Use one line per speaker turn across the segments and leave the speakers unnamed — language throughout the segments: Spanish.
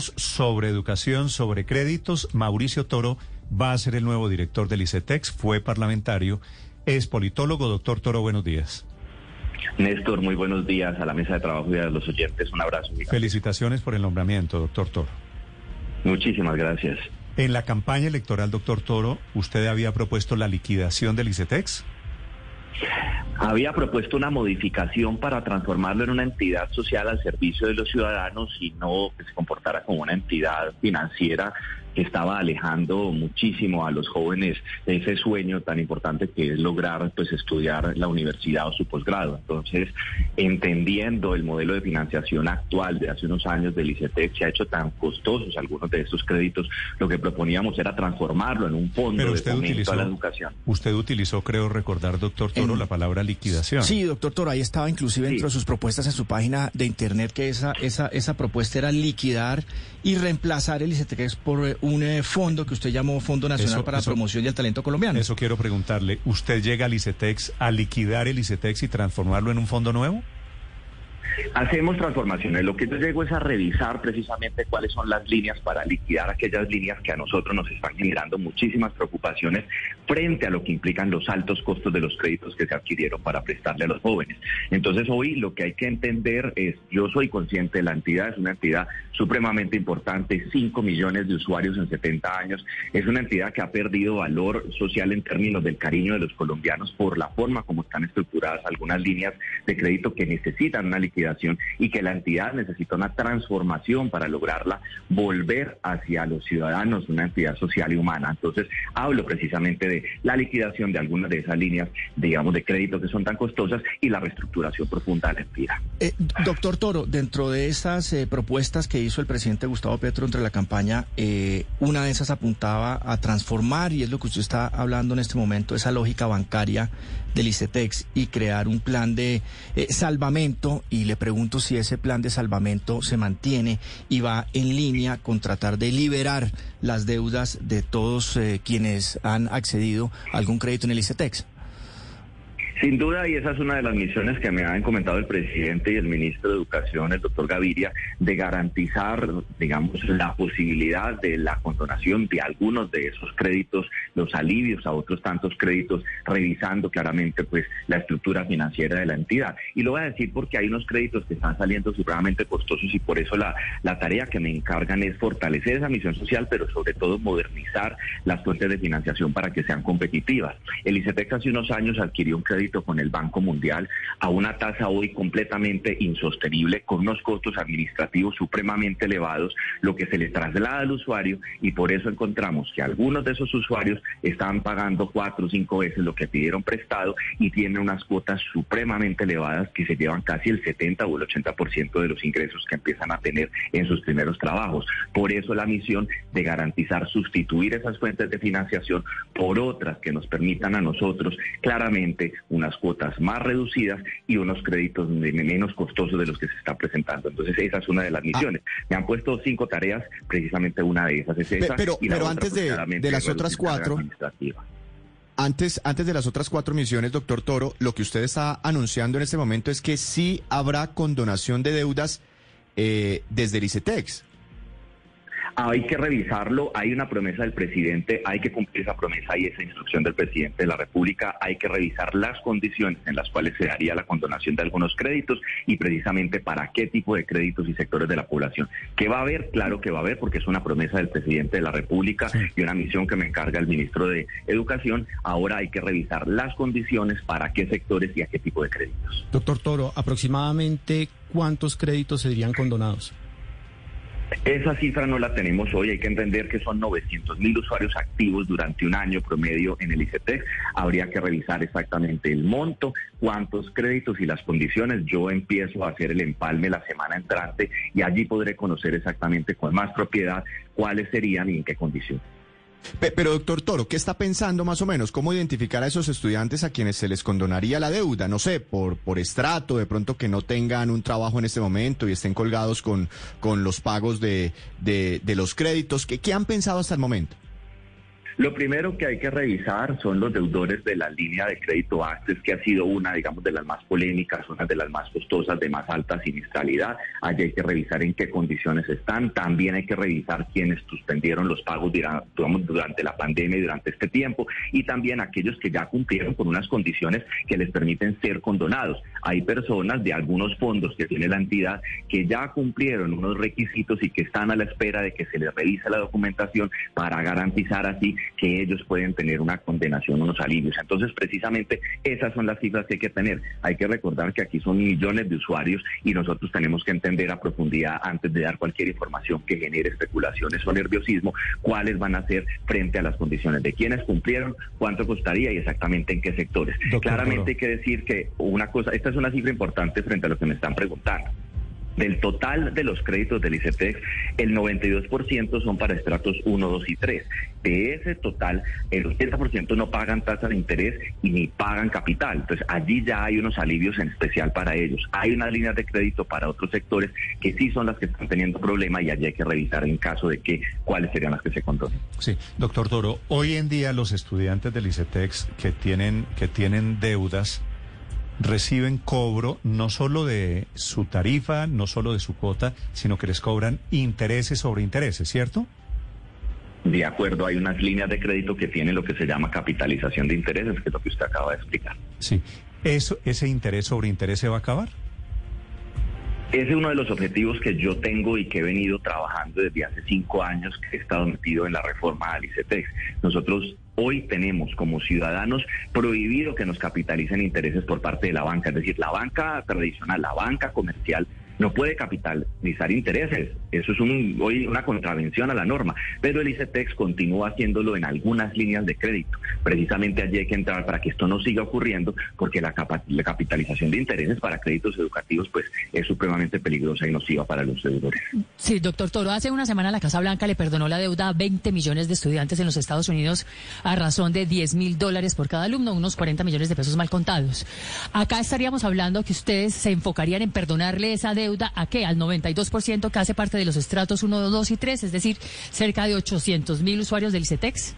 sobre educación, sobre créditos. Mauricio Toro va a ser el nuevo director del ICETEX, fue parlamentario, es politólogo. Doctor Toro, buenos días.
Néstor, muy buenos días a la mesa de trabajo y a los oyentes. Un abrazo.
Felicitaciones por el nombramiento, doctor Toro.
Muchísimas gracias.
En la campaña electoral, doctor Toro, ¿usted había propuesto la liquidación del ICETEX?
Había propuesto una modificación para transformarlo en una entidad social al servicio de los ciudadanos y no se comportara como una entidad financiera que estaba alejando muchísimo a los jóvenes de ese sueño tan importante que es lograr pues estudiar la universidad o su posgrado. Entonces, entendiendo el modelo de financiación actual de hace unos años del ICETEX, se ha hecho tan costosos algunos de estos créditos, lo que proponíamos era transformarlo en un fondo de fomento a la educación.
Usted utilizó, creo recordar, doctor Toro, la palabra liquidación.
Sí, doctor Toro, ahí estaba inclusive dentro de sus propuestas en su página de internet que esa, esa, esa propuesta era liquidar y reemplazar el ICETEX por un eh, fondo que usted llamó Fondo Nacional para la Promoción del Talento Colombiano.
Eso quiero preguntarle. ¿Usted llega al ICETEX a liquidar el ICETEX y transformarlo en un fondo nuevo?
Hacemos transformaciones. Lo que yo llego es a revisar precisamente cuáles son las líneas para liquidar aquellas líneas que a nosotros nos están generando muchísimas preocupaciones frente a lo que implican los altos costos de los créditos que se adquirieron para prestarle a los jóvenes. Entonces hoy lo que hay que entender es, yo soy consciente la entidad, es una entidad supremamente importante, 5 millones de usuarios en 70 años, es una entidad que ha perdido valor social en términos del cariño de los colombianos por la forma como están estructuradas algunas líneas de crédito que necesitan una y que la entidad necesita una transformación para lograrla, volver hacia los ciudadanos una entidad social y humana. Entonces, hablo precisamente de la liquidación de algunas de esas líneas, digamos, de crédito que son tan costosas y la reestructuración profunda de la entidad.
Eh, doctor Toro, dentro de esas eh, propuestas que hizo el presidente Gustavo Petro entre la campaña, eh, una de esas apuntaba a transformar, y es lo que usted está hablando en este momento, esa lógica bancaria del ICETEX y crear un plan de eh, salvamento y le pregunto si ese plan de salvamento se mantiene y va en línea con tratar de liberar las deudas de todos eh, quienes han accedido a algún crédito en el ICETEX.
Sin duda, y esa es una de las misiones que me han comentado el presidente y el ministro de Educación, el doctor Gaviria, de garantizar, digamos, la posibilidad de la condonación de algunos de esos créditos, los alivios a otros tantos créditos, revisando claramente pues la estructura financiera de la entidad. Y lo voy a decir porque hay unos créditos que están saliendo supremamente costosos y por eso la, la tarea que me encargan es fortalecer esa misión social, pero sobre todo modernizar las fuentes de financiación para que sean competitivas. El ICETEX hace unos años adquirió un crédito con el Banco Mundial a una tasa hoy completamente insostenible, con unos costos administrativos supremamente elevados, lo que se le traslada al usuario y por eso encontramos que algunos de esos usuarios están pagando cuatro o cinco veces lo que pidieron prestado y tienen unas cuotas supremamente elevadas que se llevan casi el 70 o el 80% de los ingresos que empiezan a tener en sus primeros trabajos. Por eso la misión de garantizar sustituir esas fuentes de financiación por otras que nos permitan a nosotros claramente un unas cuotas más reducidas y unos créditos menos costosos de los que se está presentando. Entonces esa es una de las misiones. Me han puesto cinco tareas, precisamente una de esas es esa.
Pero, pero antes de, de las otras cuatro... Antes, antes de las otras cuatro misiones, doctor Toro, lo que usted está anunciando en este momento es que sí habrá condonación de deudas eh, desde el ICETEX
hay que revisarlo, hay una promesa del presidente, hay que cumplir esa promesa y esa instrucción del presidente de la República, hay que revisar las condiciones en las cuales se daría la condonación de algunos créditos y precisamente para qué tipo de créditos y sectores de la población. ¿Qué va a haber? Claro que va a haber porque es una promesa del presidente de la República y una misión que me encarga el ministro de Educación. Ahora hay que revisar las condiciones para qué sectores y a qué tipo de créditos.
Doctor Toro, aproximadamente cuántos créditos serían condonados?
Esa cifra no la tenemos hoy, hay que entender que son 900 mil usuarios activos durante un año promedio en el ICT. Habría que revisar exactamente el monto, cuántos créditos y las condiciones. Yo empiezo a hacer el empalme la semana entrante y allí podré conocer exactamente con más propiedad cuáles serían y en qué condiciones.
Pero, doctor Toro, ¿qué está pensando más o menos? ¿Cómo identificar a esos estudiantes a quienes se les condonaría la deuda? No sé, por, por estrato, de pronto que no tengan un trabajo en este momento y estén colgados con, con los pagos de, de, los créditos. ¿Qué, ¿Qué han pensado hasta el momento?
Lo primero que hay que revisar son los deudores de la línea de crédito Access, que ha sido una, digamos, de las más polémicas, una de las más costosas, de más alta siniestralidad. Allí hay que revisar en qué condiciones están. También hay que revisar quiénes suspendieron los pagos durante la pandemia y durante este tiempo. Y también aquellos que ya cumplieron con unas condiciones que les permiten ser condonados. Hay personas de algunos fondos que tiene la entidad que ya cumplieron unos requisitos y que están a la espera de que se les revise la documentación para garantizar así que ellos pueden tener una condenación, unos alivios. Entonces, precisamente esas son las cifras que hay que tener. Hay que recordar que aquí son millones de usuarios y nosotros tenemos que entender a profundidad antes de dar cualquier información que genere especulaciones o nerviosismo, cuáles van a ser frente a las condiciones de quienes cumplieron, cuánto costaría y exactamente en qué sectores. Claramente hay que decir que una cosa, esta es una cifra importante frente a lo que me están preguntando. Del total de los créditos del ICETEX, el 92% son para estratos 1, 2 y 3. De ese total, el 80% no pagan tasa de interés y ni pagan capital. Entonces, allí ya hay unos alivios en especial para ellos. Hay unas líneas de crédito para otros sectores que sí son las que están teniendo problemas y allí hay que revisar en caso de que cuáles serían las que se controlen.
Sí, doctor Toro, hoy en día los estudiantes del ICETEX que tienen, que tienen deudas, reciben cobro no solo de su tarifa, no solo de su cuota, sino que les cobran intereses sobre intereses, ¿cierto?
De acuerdo, hay unas líneas de crédito que tienen lo que se llama capitalización de intereses, que es lo que usted acaba de explicar.
Sí. ¿Eso, ¿Ese interés sobre interés se va a acabar?
Ese es uno de los objetivos que yo tengo y que he venido trabajando desde hace cinco años que he estado metido en la reforma del ICETEX. Nosotros hoy tenemos como ciudadanos prohibido que nos capitalicen intereses por parte de la banca, es decir, la banca tradicional, la banca comercial no puede capitalizar intereses. Eso es un, hoy una contravención a la norma. Pero el ICETEX continúa haciéndolo en algunas líneas de crédito. Precisamente allí hay que entrar para que esto no siga ocurriendo, porque la, capitalización de intereses para créditos educativos pues es supremamente peligrosa y nociva para los deudores.
Sí, doctor Toro, hace una semana la Casa Blanca le perdonó la deuda a 20 millones de estudiantes en los Estados Unidos a razón de 10 mil dólares por cada alumno, unos 40 millones de pesos mal contados. Acá estaríamos hablando que ustedes se enfocarían en perdonarle esa deuda a qué? Al 92% que hace parte de los estratos 1, 2 y 3, es decir, cerca de 800 mil usuarios del ICETEX.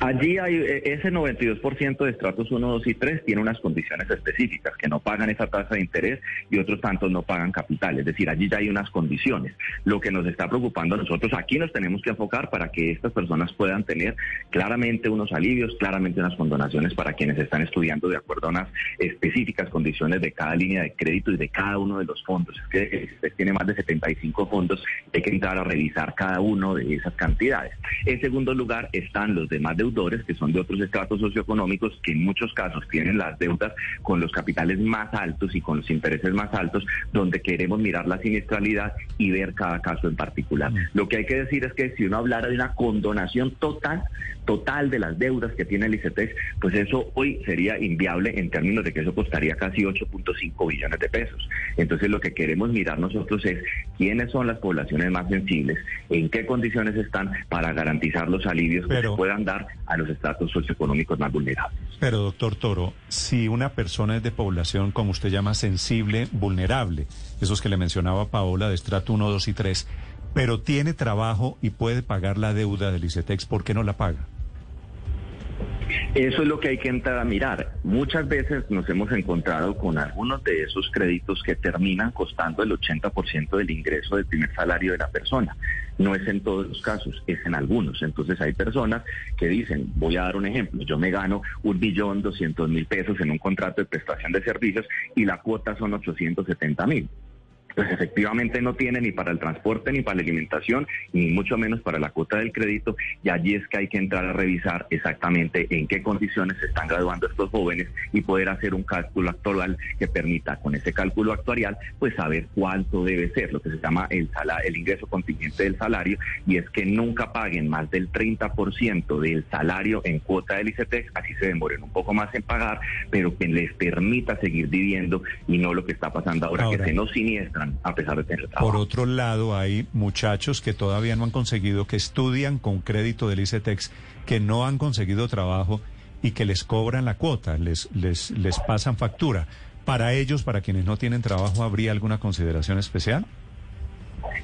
Allí hay eh, ese 92% de estratos 1, 2 y 3 tiene unas condiciones específicas, que no pagan esa tasa de interés y otros tantos no pagan capital. Es decir, allí ya hay unas condiciones. Lo que nos está preocupando a nosotros, aquí nos tenemos que enfocar para que estas personas puedan tener claramente unos alivios, claramente unas condonaciones para quienes están estudiando de acuerdo a unas específicas condiciones de cada línea de crédito y de cada uno de los fondos. Es que usted tiene más de 75 fondos, hay que entrar a revisar cada uno de esas cantidades. En segundo lugar están los demás deudores, que son de otros estratos socioeconómicos, que en muchos casos tienen las deudas con los capitales más altos y con los intereses más altos, donde queremos mirar la siniestralidad y ver cada caso en particular. Mm. Lo que hay que decir es que si uno hablara de una condonación total, total de las deudas que tiene el ICETEX, pues eso hoy sería inviable en términos de que eso costaría casi 8.5 billones de pesos. Entonces lo que queremos mirar nosotros es quiénes son las poblaciones más sensibles, en qué condiciones están para garantizar los alivios que se puedan dar a los estratos socioeconómicos más vulnerables.
Pero doctor Toro, si una persona es de población, como usted llama, sensible, vulnerable, esos que le mencionaba Paola de estrato 1, 2 y 3, pero tiene trabajo y puede pagar la deuda del ICETEX, ¿por qué no la paga?
Eso es lo que hay que entrar a mirar. Muchas veces nos hemos encontrado con algunos de esos créditos que terminan costando el 80% del ingreso del primer salario de la persona. No es en todos los casos, es en algunos. Entonces hay personas que dicen, voy a dar un ejemplo, yo me gano un billón doscientos mil pesos en un contrato de prestación de servicios y la cuota son 870 mil pues efectivamente no tiene ni para el transporte, ni para la alimentación, ni mucho menos para la cuota del crédito, y allí es que hay que entrar a revisar exactamente en qué condiciones se están graduando estos jóvenes y poder hacer un cálculo actual que permita con ese cálculo actuarial pues saber cuánto debe ser, lo que se llama el, el ingreso contingente del salario, y es que nunca paguen más del 30% del salario en cuota del ICETEX, así se demoren un poco más en pagar, pero que les permita seguir viviendo y no lo que está pasando ahora, ahora. que se nos siniestra a pesar de tener trabajo.
Por otro lado, hay muchachos que todavía no han conseguido, que estudian con crédito del ICETEX, que no han conseguido trabajo y que les cobran la cuota, les, les, les pasan factura. Para ellos, para quienes no tienen trabajo, ¿habría alguna consideración especial?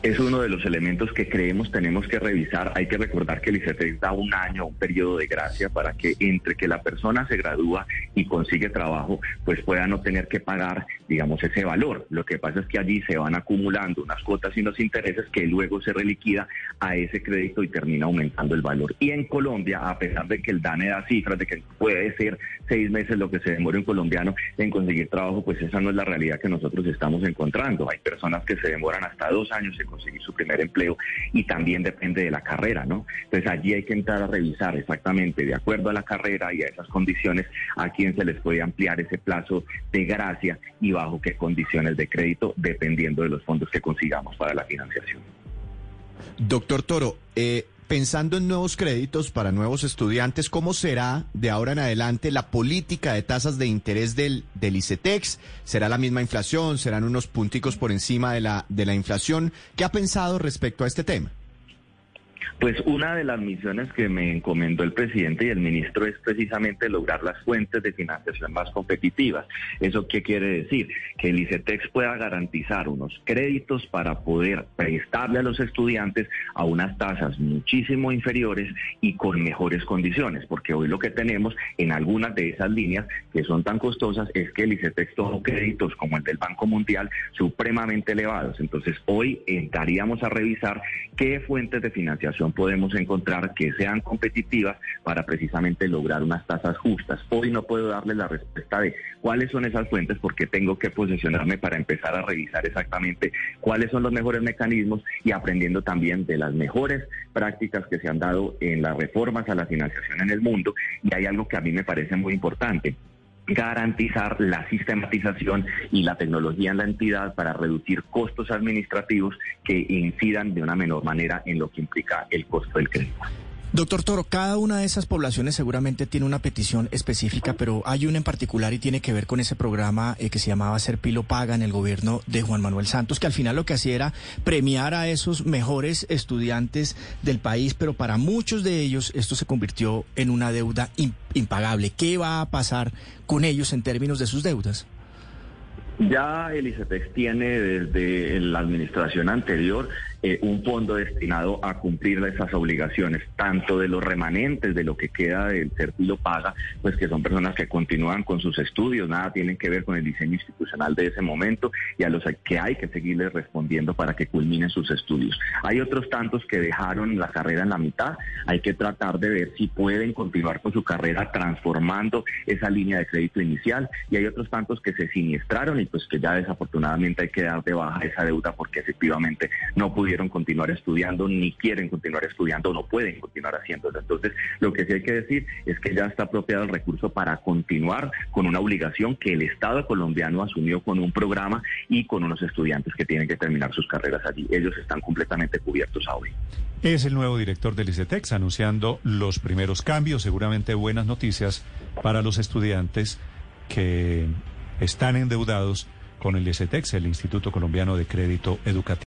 Es uno de los elementos que creemos tenemos que revisar. Hay que recordar que el ICETEX da un año, un periodo de gracia para que entre que la persona se gradúa y consigue trabajo, pues pueda no tener que pagar, digamos, ese valor. Lo que pasa es que allí se van acumulando unas cuotas y unos intereses que luego se reliquida a ese crédito y termina aumentando el valor. Y en Colombia, a pesar de que el DANE da cifras de que puede ser seis meses lo que se demora un colombiano en conseguir trabajo, pues esa no es la realidad que nosotros estamos encontrando. Hay personas que se demoran hasta dos años en conseguir su primer empleo y también depende de la carrera, ¿no? Entonces allí hay que entrar a revisar exactamente, de acuerdo a la carrera y a esas condiciones, a quién se les puede ampliar ese plazo de gracia y bajo qué condiciones de crédito, dependiendo de los fondos que consigamos para la financiación.
Doctor Toro, eh, pensando en nuevos créditos para nuevos estudiantes, ¿cómo será de ahora en adelante la política de tasas de interés del, del ICETEX? ¿Será la misma inflación? ¿Serán unos punticos por encima de la, de la inflación? ¿Qué ha pensado respecto a este tema?
Pues una de las misiones que me encomendó el presidente y el ministro es precisamente lograr las fuentes de financiación más competitivas. ¿Eso qué quiere decir? Que el ICETEX pueda garantizar unos créditos para poder prestarle a los estudiantes a unas tasas muchísimo inferiores y con mejores condiciones, porque hoy lo que tenemos en algunas de esas líneas que son tan costosas es que el ICETEX toma créditos como el del Banco Mundial supremamente elevados. Entonces hoy entraríamos a revisar qué fuentes de financiación podemos encontrar que sean competitivas para precisamente lograr unas tasas justas. Hoy no puedo darle la respuesta de cuáles son esas fuentes porque tengo que posicionarme para empezar a revisar exactamente cuáles son los mejores mecanismos y aprendiendo también de las mejores prácticas que se han dado en las reformas a la financiación en el mundo. Y hay algo que a mí me parece muy importante garantizar la sistematización y la tecnología en la entidad para reducir costos administrativos que incidan de una menor manera en lo que implica el costo del crédito.
Doctor Toro, cada una de esas poblaciones seguramente tiene una petición específica, pero hay una en particular y tiene que ver con ese programa eh, que se llamaba Ser Pilo Paga en el gobierno de Juan Manuel Santos, que al final lo que hacía era premiar a esos mejores estudiantes del país, pero para muchos de ellos esto se convirtió en una deuda impagable. ¿Qué va a pasar con ellos en términos de sus deudas?
Ya el ICETEX tiene desde la administración anterior eh, un fondo destinado a cumplir esas obligaciones, tanto de los remanentes de lo que queda del lo paga, pues que son personas que continúan con sus estudios, nada tienen que ver con el diseño institucional de ese momento y a los que hay que seguirles respondiendo para que culminen sus estudios. Hay otros tantos que dejaron la carrera en la mitad, hay que tratar de ver si pueden continuar con su carrera transformando esa línea de crédito inicial y hay otros tantos que se siniestraron y pues que ya desafortunadamente hay que dar de baja esa deuda porque efectivamente no pudieron continuar estudiando, ni quieren continuar estudiando, no pueden continuar haciéndolo. Entonces, lo que sí hay que decir es que ya está apropiado el recurso para continuar con una obligación que el Estado colombiano asumió con un programa y con unos estudiantes que tienen que terminar sus carreras allí. Ellos están completamente cubiertos hoy.
Es el nuevo director del ICETEX anunciando los primeros cambios, seguramente buenas noticias para los estudiantes que están endeudados con el ICETEX, el Instituto Colombiano de Crédito Educativo.